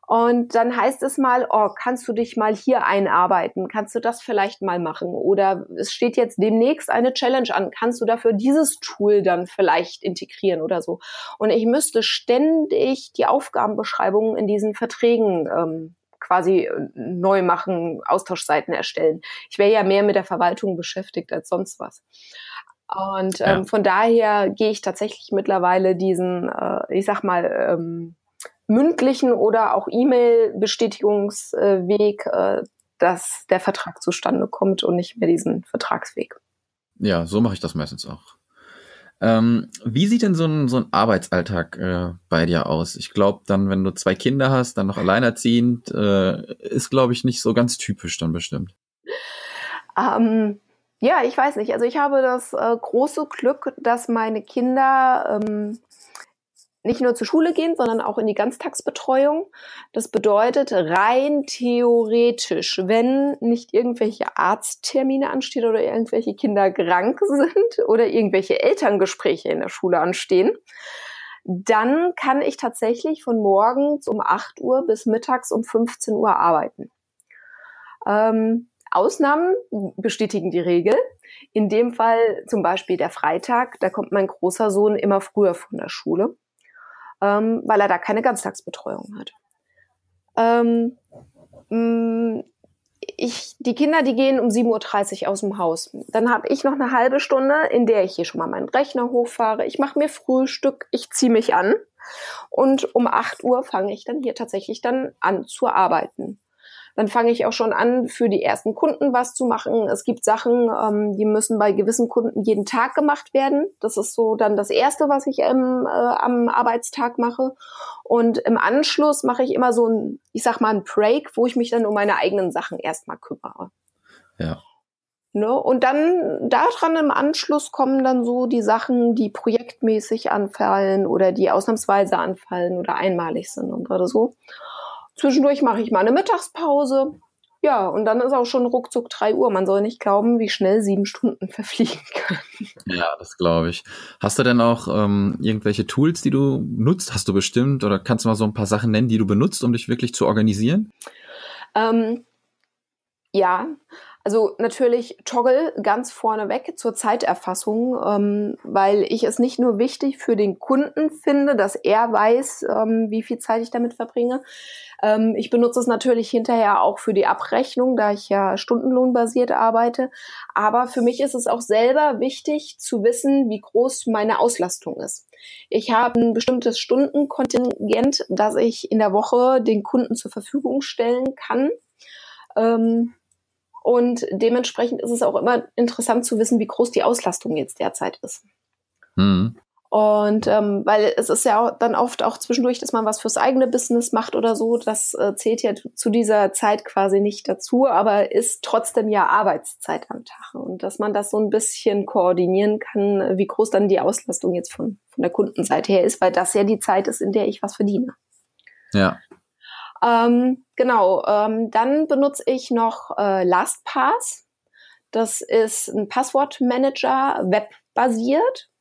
Und dann heißt es mal, oh, kannst du dich mal hier einarbeiten? Kannst du das vielleicht mal machen? Oder es steht jetzt demnächst eine Challenge an. Kannst du dafür dieses Tool dann vielleicht integrieren oder so? Und ich müsste ständig die Aufgabenbeschreibungen in diesen Verträgen ähm, quasi äh, neu machen, Austauschseiten erstellen. Ich wäre ja mehr mit der Verwaltung beschäftigt als sonst was. Und ähm, ja. von daher gehe ich tatsächlich mittlerweile diesen, äh, ich sag mal, ähm, mündlichen oder auch E-Mail-Bestätigungsweg, äh, dass der Vertrag zustande kommt und nicht mehr diesen Vertragsweg. Ja, so mache ich das meistens auch. Ähm, wie sieht denn so ein, so ein Arbeitsalltag äh, bei dir aus? Ich glaube, dann, wenn du zwei Kinder hast, dann noch alleinerziehend, äh, ist, glaube ich, nicht so ganz typisch dann bestimmt. Ähm, ja, ich weiß nicht. Also ich habe das äh, große Glück, dass meine Kinder ähm, nicht nur zur Schule gehen, sondern auch in die Ganztagsbetreuung. Das bedeutet rein theoretisch, wenn nicht irgendwelche Arzttermine anstehen oder irgendwelche Kinder krank sind oder irgendwelche Elterngespräche in der Schule anstehen, dann kann ich tatsächlich von morgens um 8 Uhr bis mittags um 15 Uhr arbeiten. Ähm, Ausnahmen bestätigen die Regel. In dem Fall zum Beispiel der Freitag, da kommt mein großer Sohn immer früher von der Schule, ähm, weil er da keine Ganztagsbetreuung hat. Ähm, mm, ich, die Kinder, die gehen um 7.30 Uhr aus dem Haus. Dann habe ich noch eine halbe Stunde, in der ich hier schon mal meinen Rechner hochfahre. Ich mache mir Frühstück, ich ziehe mich an. Und um 8 Uhr fange ich dann hier tatsächlich dann an zu arbeiten. Dann fange ich auch schon an, für die ersten Kunden was zu machen. Es gibt Sachen, ähm, die müssen bei gewissen Kunden jeden Tag gemacht werden. Das ist so dann das Erste, was ich ähm, äh, am Arbeitstag mache. Und im Anschluss mache ich immer so ein, ich sag mal, ein Break, wo ich mich dann um meine eigenen Sachen erstmal kümmere. Ja. Ne? Und dann daran im Anschluss kommen dann so die Sachen, die projektmäßig anfallen oder die ausnahmsweise anfallen oder einmalig sind und oder so. Zwischendurch mache ich mal eine Mittagspause. Ja, und dann ist auch schon ruckzuck drei Uhr. Man soll nicht glauben, wie schnell sieben Stunden verfliegen können. Ja, das glaube ich. Hast du denn auch ähm, irgendwelche Tools, die du nutzt? Hast du bestimmt? Oder kannst du mal so ein paar Sachen nennen, die du benutzt, um dich wirklich zu organisieren? Ähm, ja, Also natürlich Toggle ganz vorne weg zur Zeiterfassung, ähm, weil ich es nicht nur wichtig für den Kunden finde, dass er weiß, ähm, wie viel Zeit ich damit verbringe. Ähm, ich benutze es natürlich hinterher auch für die Abrechnung, da ich ja stundenlohnbasiert arbeite. Aber für mich ist es auch selber wichtig zu wissen, wie groß meine Auslastung ist. Ich habe ein bestimmtes Stundenkontingent, das ich in der Woche den Kunden zur Verfügung stellen kann. Ähm, und dementsprechend ist es auch immer interessant zu wissen, wie groß die Auslastung jetzt derzeit ist. Mhm. Und ähm, weil es ist ja dann oft auch zwischendurch, dass man was fürs eigene Business macht oder so, das äh, zählt ja zu dieser Zeit quasi nicht dazu, aber ist trotzdem ja Arbeitszeit am Tag. Und dass man das so ein bisschen koordinieren kann, wie groß dann die Auslastung jetzt von, von der Kundenseite her ist, weil das ja die Zeit ist, in der ich was verdiene. Ja. Ähm, genau, ähm, dann benutze ich noch äh, LastPass. Das ist ein Passwortmanager, webbasiert.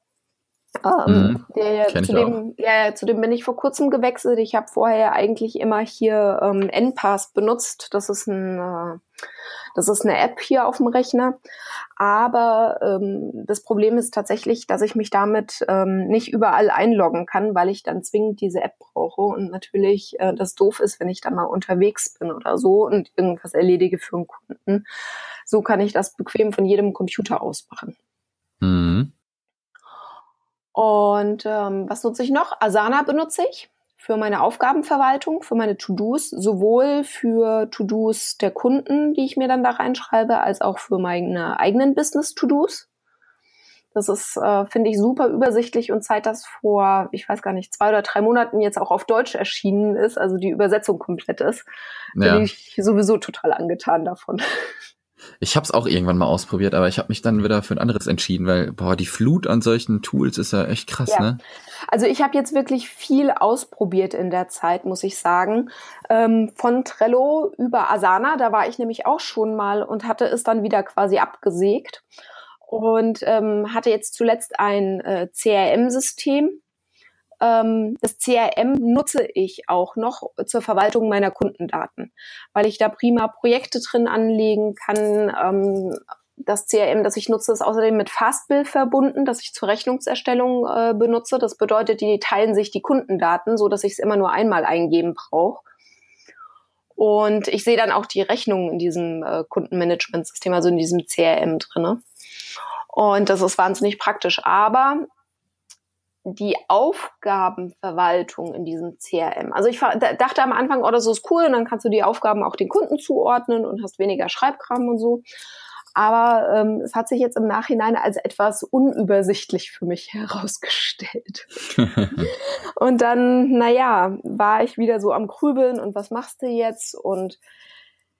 Ähm, mhm. der, zu, dem, ja, zu dem bin ich vor kurzem gewechselt. Ich habe vorher eigentlich immer hier ähm, NPass benutzt. Das ist ein äh, das ist eine App hier auf dem Rechner. Aber ähm, das Problem ist tatsächlich, dass ich mich damit ähm, nicht überall einloggen kann, weil ich dann zwingend diese App brauche. Und natürlich äh, das doof ist, wenn ich dann mal unterwegs bin oder so und irgendwas erledige für einen Kunden. So kann ich das bequem von jedem Computer aus machen. Und ähm, was nutze ich noch? Asana benutze ich für meine Aufgabenverwaltung, für meine To-Dos, sowohl für To-Dos der Kunden, die ich mir dann da reinschreibe, als auch für meine eigenen Business-To-Dos. Das ist, äh, finde ich, super übersichtlich und Zeit, das vor, ich weiß gar nicht, zwei oder drei Monaten jetzt auch auf Deutsch erschienen ist, also die Übersetzung komplett ist, ja. bin ich sowieso total angetan davon. Ich habe es auch irgendwann mal ausprobiert, aber ich habe mich dann wieder für ein anderes entschieden, weil boah, die Flut an solchen Tools ist ja echt krass, ja. ne? Also ich habe jetzt wirklich viel ausprobiert in der Zeit, muss ich sagen. Ähm, von Trello über Asana, da war ich nämlich auch schon mal und hatte es dann wieder quasi abgesägt und ähm, hatte jetzt zuletzt ein äh, CRM-System, ähm, das CRM nutze ich auch noch zur Verwaltung meiner Kundendaten, weil ich da prima Projekte drin anlegen kann. Ähm, das CRM, das ich nutze, ist außerdem mit Fastbill verbunden, das ich zur Rechnungserstellung äh, benutze. Das bedeutet, die teilen sich die Kundendaten, so dass ich es immer nur einmal eingeben brauche. Und ich sehe dann auch die Rechnungen in diesem äh, Kundenmanagementsystem, also in diesem CRM drinne. Und das ist wahnsinnig praktisch. Aber die Aufgabenverwaltung in diesem CRM. Also ich dachte am Anfang, oh, das ist cool, und dann kannst du die Aufgaben auch den Kunden zuordnen und hast weniger Schreibkram und so. Aber ähm, es hat sich jetzt im Nachhinein als etwas unübersichtlich für mich herausgestellt. und dann, naja, war ich wieder so am Grübeln und was machst du jetzt? Und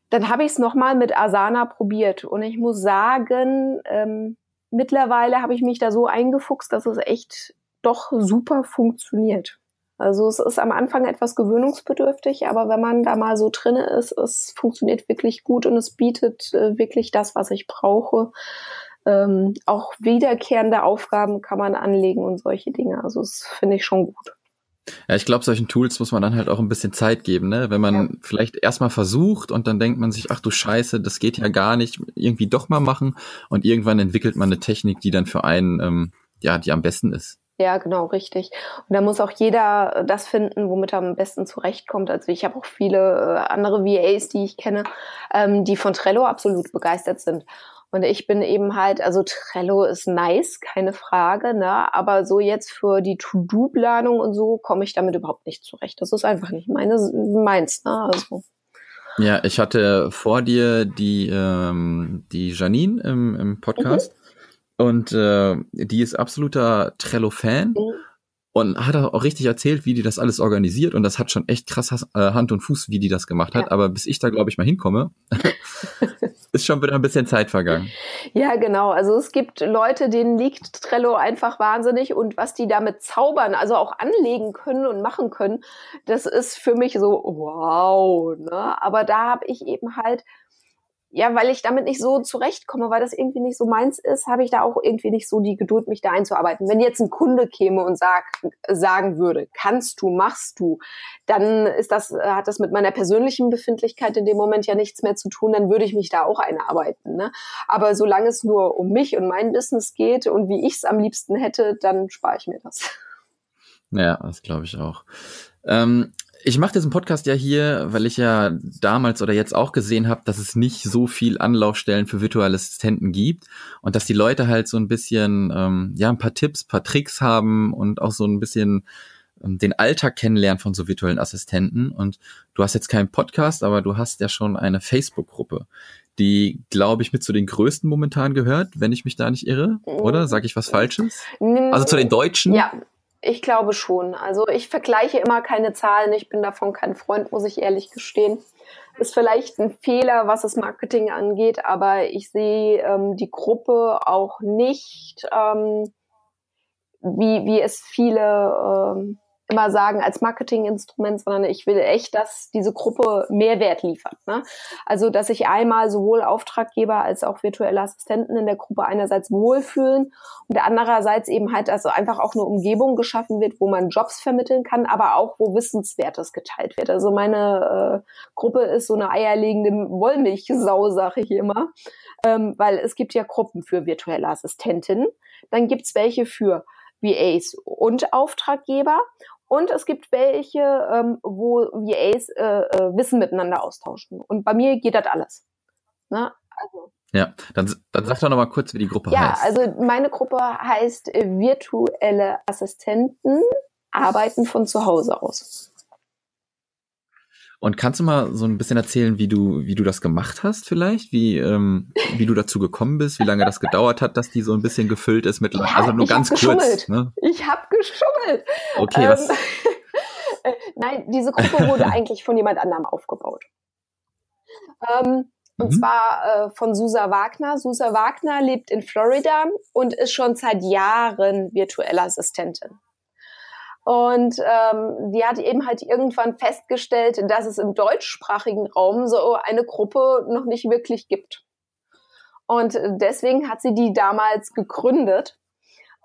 dann habe ich es nochmal mit Asana probiert. Und ich muss sagen, ähm, mittlerweile habe ich mich da so eingefuchst, dass es echt doch super funktioniert. Also es ist am Anfang etwas gewöhnungsbedürftig, aber wenn man da mal so drinne ist, es funktioniert wirklich gut und es bietet äh, wirklich das, was ich brauche. Ähm, auch wiederkehrende Aufgaben kann man anlegen und solche Dinge. Also das finde ich schon gut. Ja, ich glaube, solchen Tools muss man dann halt auch ein bisschen Zeit geben, ne? Wenn man ja. vielleicht erstmal versucht und dann denkt man sich, ach du Scheiße, das geht ja gar nicht, irgendwie doch mal machen und irgendwann entwickelt man eine Technik, die dann für einen, ähm, ja, die am besten ist. Ja, genau, richtig. Und da muss auch jeder äh, das finden, womit er am besten zurechtkommt. Also ich habe auch viele äh, andere VAs, die ich kenne, ähm, die von Trello absolut begeistert sind. Und ich bin eben halt, also Trello ist nice, keine Frage, ne? Aber so jetzt für die To-Do-Planung und so komme ich damit überhaupt nicht zurecht. Das ist einfach nicht meine, meins, ne? Also. Ja, ich hatte vor dir die, ähm, die Janine im, im Podcast. Mhm. Und äh, die ist absoluter Trello-Fan mhm. und hat auch richtig erzählt, wie die das alles organisiert. Und das hat schon echt krass äh, Hand und Fuß, wie die das gemacht hat. Ja. Aber bis ich da, glaube ich, mal hinkomme, ist schon wieder ein bisschen Zeit vergangen. Ja, genau. Also es gibt Leute, denen liegt Trello einfach wahnsinnig und was die damit zaubern, also auch anlegen können und machen können, das ist für mich so wow. Ne? Aber da habe ich eben halt ja, weil ich damit nicht so zurechtkomme, weil das irgendwie nicht so meins ist, habe ich da auch irgendwie nicht so die Geduld, mich da einzuarbeiten. Wenn jetzt ein Kunde käme und sag, sagen würde, kannst du, machst du, dann ist das, hat das mit meiner persönlichen Befindlichkeit in dem Moment ja nichts mehr zu tun, dann würde ich mich da auch einarbeiten. Ne? Aber solange es nur um mich und mein Business geht und wie ich es am liebsten hätte, dann spare ich mir das. Ja, das glaube ich auch. Ähm, ich mache diesen Podcast ja hier, weil ich ja damals oder jetzt auch gesehen habe, dass es nicht so viel Anlaufstellen für virtuelle Assistenten gibt und dass die Leute halt so ein bisschen, ähm, ja, ein paar Tipps, paar Tricks haben und auch so ein bisschen ähm, den Alltag kennenlernen von so virtuellen Assistenten. Und du hast jetzt keinen Podcast, aber du hast ja schon eine Facebook-Gruppe, die, glaube ich, mit zu den größten momentan gehört, wenn ich mich da nicht irre, oder? Sag ich was Falsches? Also zu den Deutschen? Ja, ich glaube schon. Also ich vergleiche immer keine Zahlen. Ich bin davon kein Freund, muss ich ehrlich gestehen. Ist vielleicht ein Fehler, was das Marketing angeht, aber ich sehe ähm, die Gruppe auch nicht, ähm, wie, wie es viele ähm, immer sagen als Marketinginstrument, sondern ich will echt, dass diese Gruppe Mehrwert liefert. Ne? Also, dass sich einmal sowohl Auftraggeber als auch virtuelle Assistenten in der Gruppe einerseits wohlfühlen und andererseits eben halt also einfach auch eine Umgebung geschaffen wird, wo man Jobs vermitteln kann, aber auch wo Wissenswertes geteilt wird. Also meine äh, Gruppe ist so eine eierlegende Wollmilchsau, sage ich immer, ähm, weil es gibt ja Gruppen für virtuelle Assistentinnen, dann gibt's welche für VAs und Auftraggeber und es gibt welche, ähm, wo VAs äh, äh, Wissen miteinander austauschen. Und bei mir geht das alles. Ne? Also. Ja, dann, dann sag doch noch mal kurz, wie die Gruppe ja, heißt. Ja, also meine Gruppe heißt äh, virtuelle Assistenten arbeiten von zu Hause aus. Und kannst du mal so ein bisschen erzählen, wie du, wie du das gemacht hast, vielleicht? Wie, ähm, wie du dazu gekommen bist, wie lange das gedauert hat, dass die so ein bisschen gefüllt ist mit, ja, also nur ganz kurz. Ne? Ich habe geschummelt. Okay, ähm, was? Äh, nein, diese Gruppe wurde eigentlich von jemand anderem aufgebaut. Ähm, und mhm. zwar äh, von Susa Wagner. Susa Wagner lebt in Florida und ist schon seit Jahren virtuelle Assistentin. Und ähm, die hat eben halt irgendwann festgestellt, dass es im deutschsprachigen Raum so eine Gruppe noch nicht wirklich gibt. Und deswegen hat sie die damals gegründet.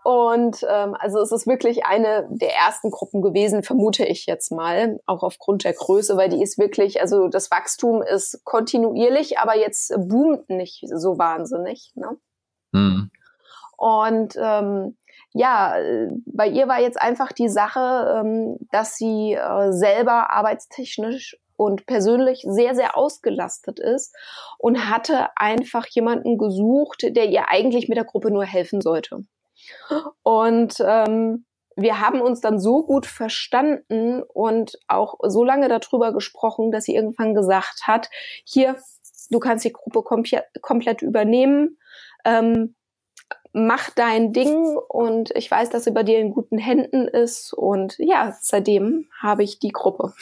Und ähm, also es ist wirklich eine der ersten Gruppen gewesen, vermute ich jetzt mal, auch aufgrund der Größe, weil die ist wirklich, also das Wachstum ist kontinuierlich, aber jetzt boomt nicht so wahnsinnig. Ne? Mhm. Und ähm, ja, äh, bei ihr war jetzt einfach die Sache, ähm, dass sie äh, selber arbeitstechnisch und persönlich sehr, sehr ausgelastet ist und hatte einfach jemanden gesucht, der ihr eigentlich mit der Gruppe nur helfen sollte. Und ähm, wir haben uns dann so gut verstanden und auch so lange darüber gesprochen, dass sie irgendwann gesagt hat, hier, du kannst die Gruppe komplett übernehmen. Ähm, mach dein Ding und ich weiß, dass sie bei dir in guten Händen ist und ja, seitdem habe ich die Gruppe.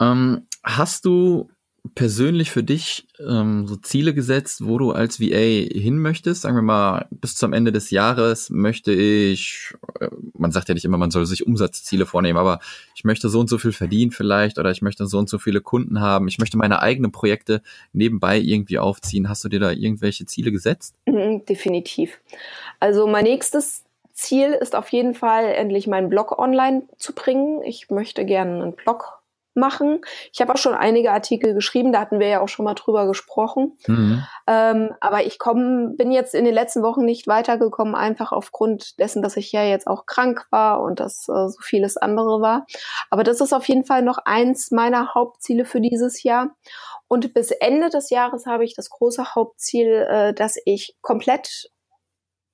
Ähm, hast du persönlich für dich ähm, so Ziele gesetzt, wo du als VA hin möchtest? Sagen wir mal, bis zum Ende des Jahres möchte ich, äh, man sagt ja nicht immer, man soll sich Umsatzziele vornehmen, aber ich möchte so und so viel verdienen vielleicht oder ich möchte so und so viele Kunden haben. Ich möchte meine eigenen Projekte nebenbei irgendwie aufziehen. Hast du dir da irgendwelche Ziele gesetzt? Mhm, definitiv. Also mein nächstes Ziel ist auf jeden Fall, endlich meinen Blog online zu bringen. Ich möchte gerne einen Blog machen. Ich habe auch schon einige Artikel geschrieben, da hatten wir ja auch schon mal drüber gesprochen. Mhm. Ähm, aber ich komm, bin jetzt in den letzten Wochen nicht weitergekommen, einfach aufgrund dessen, dass ich ja jetzt auch krank war und dass äh, so vieles andere war. Aber das ist auf jeden Fall noch eins meiner Hauptziele für dieses Jahr. Und bis Ende des Jahres habe ich das große Hauptziel, äh, dass ich komplett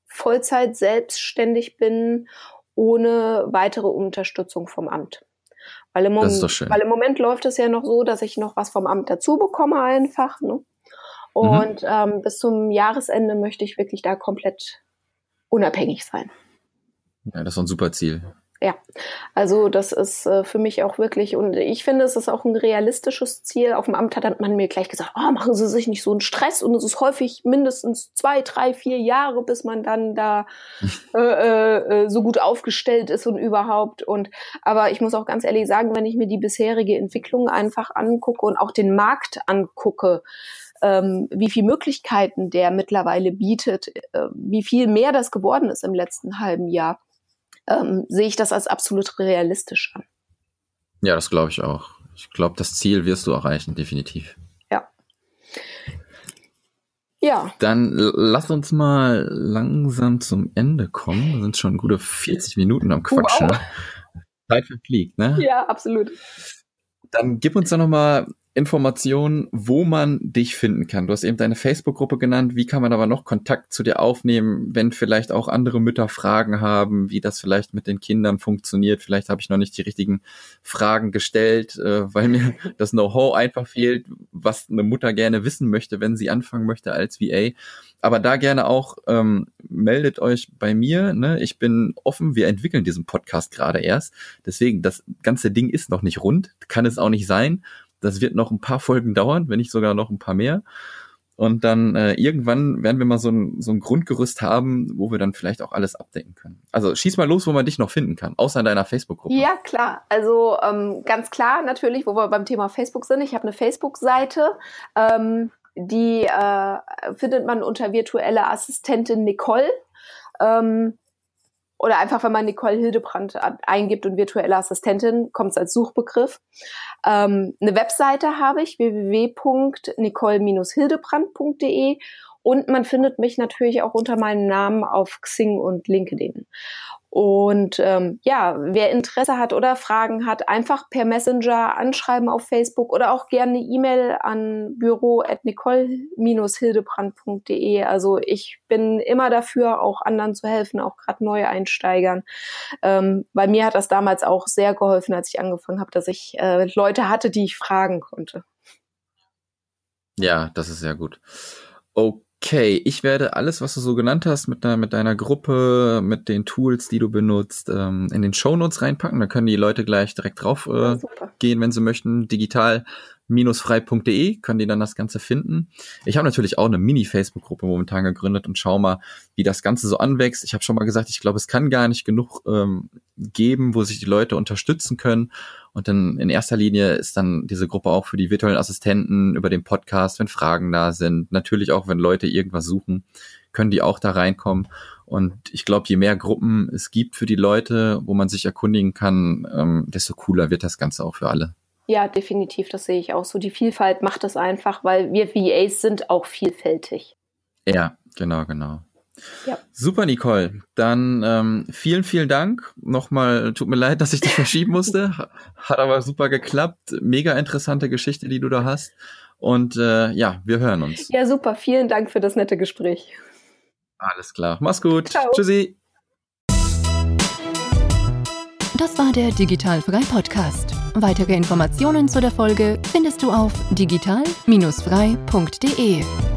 Vollzeit selbstständig bin, ohne weitere Unterstützung vom Amt. Weil im, Moment, weil im Moment läuft es ja noch so, dass ich noch was vom Amt dazu bekomme einfach. Ne? Und mhm. ähm, bis zum Jahresende möchte ich wirklich da komplett unabhängig sein. Ja, das ist ein super Ziel. Ja, also das ist äh, für mich auch wirklich, und ich finde, es ist auch ein realistisches Ziel. Auf dem Amt hat man mir gleich gesagt, oh, machen Sie sich nicht so einen Stress. Und es ist häufig mindestens zwei, drei, vier Jahre, bis man dann da äh, äh, äh, so gut aufgestellt ist und überhaupt. Und aber ich muss auch ganz ehrlich sagen, wenn ich mir die bisherige Entwicklung einfach angucke und auch den Markt angucke, ähm, wie viele Möglichkeiten der mittlerweile bietet, äh, wie viel mehr das geworden ist im letzten halben Jahr, ähm, sehe ich das als absolut realistisch an. Ja, das glaube ich auch. Ich glaube, das Ziel wirst du erreichen, definitiv. Ja. Ja. Dann lass uns mal langsam zum Ende kommen. Wir sind schon gute 40 Minuten am Quatschen. Wow. Zeit verfliegt, ne? Ja, absolut. Dann gib uns doch noch mal Informationen, wo man dich finden kann. Du hast eben deine Facebook-Gruppe genannt. Wie kann man aber noch Kontakt zu dir aufnehmen, wenn vielleicht auch andere Mütter Fragen haben, wie das vielleicht mit den Kindern funktioniert? Vielleicht habe ich noch nicht die richtigen Fragen gestellt, äh, weil mir das Know-how einfach fehlt, was eine Mutter gerne wissen möchte, wenn sie anfangen möchte als VA. Aber da gerne auch ähm, meldet euch bei mir. Ne? Ich bin offen. Wir entwickeln diesen Podcast gerade erst. Deswegen, das ganze Ding ist noch nicht rund. Kann es auch nicht sein. Das wird noch ein paar Folgen dauern, wenn nicht sogar noch ein paar mehr. Und dann äh, irgendwann werden wir mal so ein, so ein Grundgerüst haben, wo wir dann vielleicht auch alles abdecken können. Also schieß mal los, wo man dich noch finden kann, außer in deiner Facebook-Gruppe. Ja, klar. Also ähm, ganz klar natürlich, wo wir beim Thema Facebook sind. Ich habe eine Facebook-Seite, ähm, die äh, findet man unter virtuelle Assistentin Nicole. Ähm, oder einfach, wenn man Nicole Hildebrand eingibt und virtuelle Assistentin, kommt es als Suchbegriff. Ähm, eine Webseite habe ich, www.nicole-hildebrand.de und man findet mich natürlich auch unter meinem Namen auf Xing und LinkedIn. Und ähm, ja, wer Interesse hat oder Fragen hat, einfach per Messenger anschreiben auf Facebook oder auch gerne E-Mail an büro@nicole-hildebrand.de. Also ich bin immer dafür, auch anderen zu helfen, auch gerade Neueinsteigern. Ähm, bei mir hat das damals auch sehr geholfen, als ich angefangen habe, dass ich äh, Leute hatte, die ich fragen konnte. Ja, das ist sehr gut. Okay. Okay, ich werde alles, was du so genannt hast, mit, de mit deiner Gruppe, mit den Tools, die du benutzt, ähm, in den Shownotes reinpacken. Da können die Leute gleich direkt drauf äh, ja, gehen, wenn sie möchten. Digital frei.de können die dann das Ganze finden. Ich habe natürlich auch eine Mini-Facebook-Gruppe momentan gegründet und schau mal, wie das Ganze so anwächst. Ich habe schon mal gesagt, ich glaube, es kann gar nicht genug ähm, geben, wo sich die Leute unterstützen können. Und dann in erster Linie ist dann diese Gruppe auch für die virtuellen Assistenten über den Podcast, wenn Fragen da sind. Natürlich auch, wenn Leute irgendwas suchen, können die auch da reinkommen. Und ich glaube, je mehr Gruppen es gibt für die Leute, wo man sich erkundigen kann, ähm, desto cooler wird das Ganze auch für alle. Ja, definitiv, das sehe ich auch so. Die Vielfalt macht es einfach, weil wir VAs sind auch vielfältig. Ja, genau, genau. Ja. Super, Nicole. Dann ähm, vielen, vielen Dank. Nochmal, tut mir leid, dass ich dich verschieben musste. Hat aber super geklappt. Mega interessante Geschichte, die du da hast. Und äh, ja, wir hören uns. Ja, super. Vielen Dank für das nette Gespräch. Alles klar. Mach's gut. Ciao. Tschüssi. Das war der Digitalfrei Podcast. Weitere Informationen zu der Folge findest du auf digital-frei.de.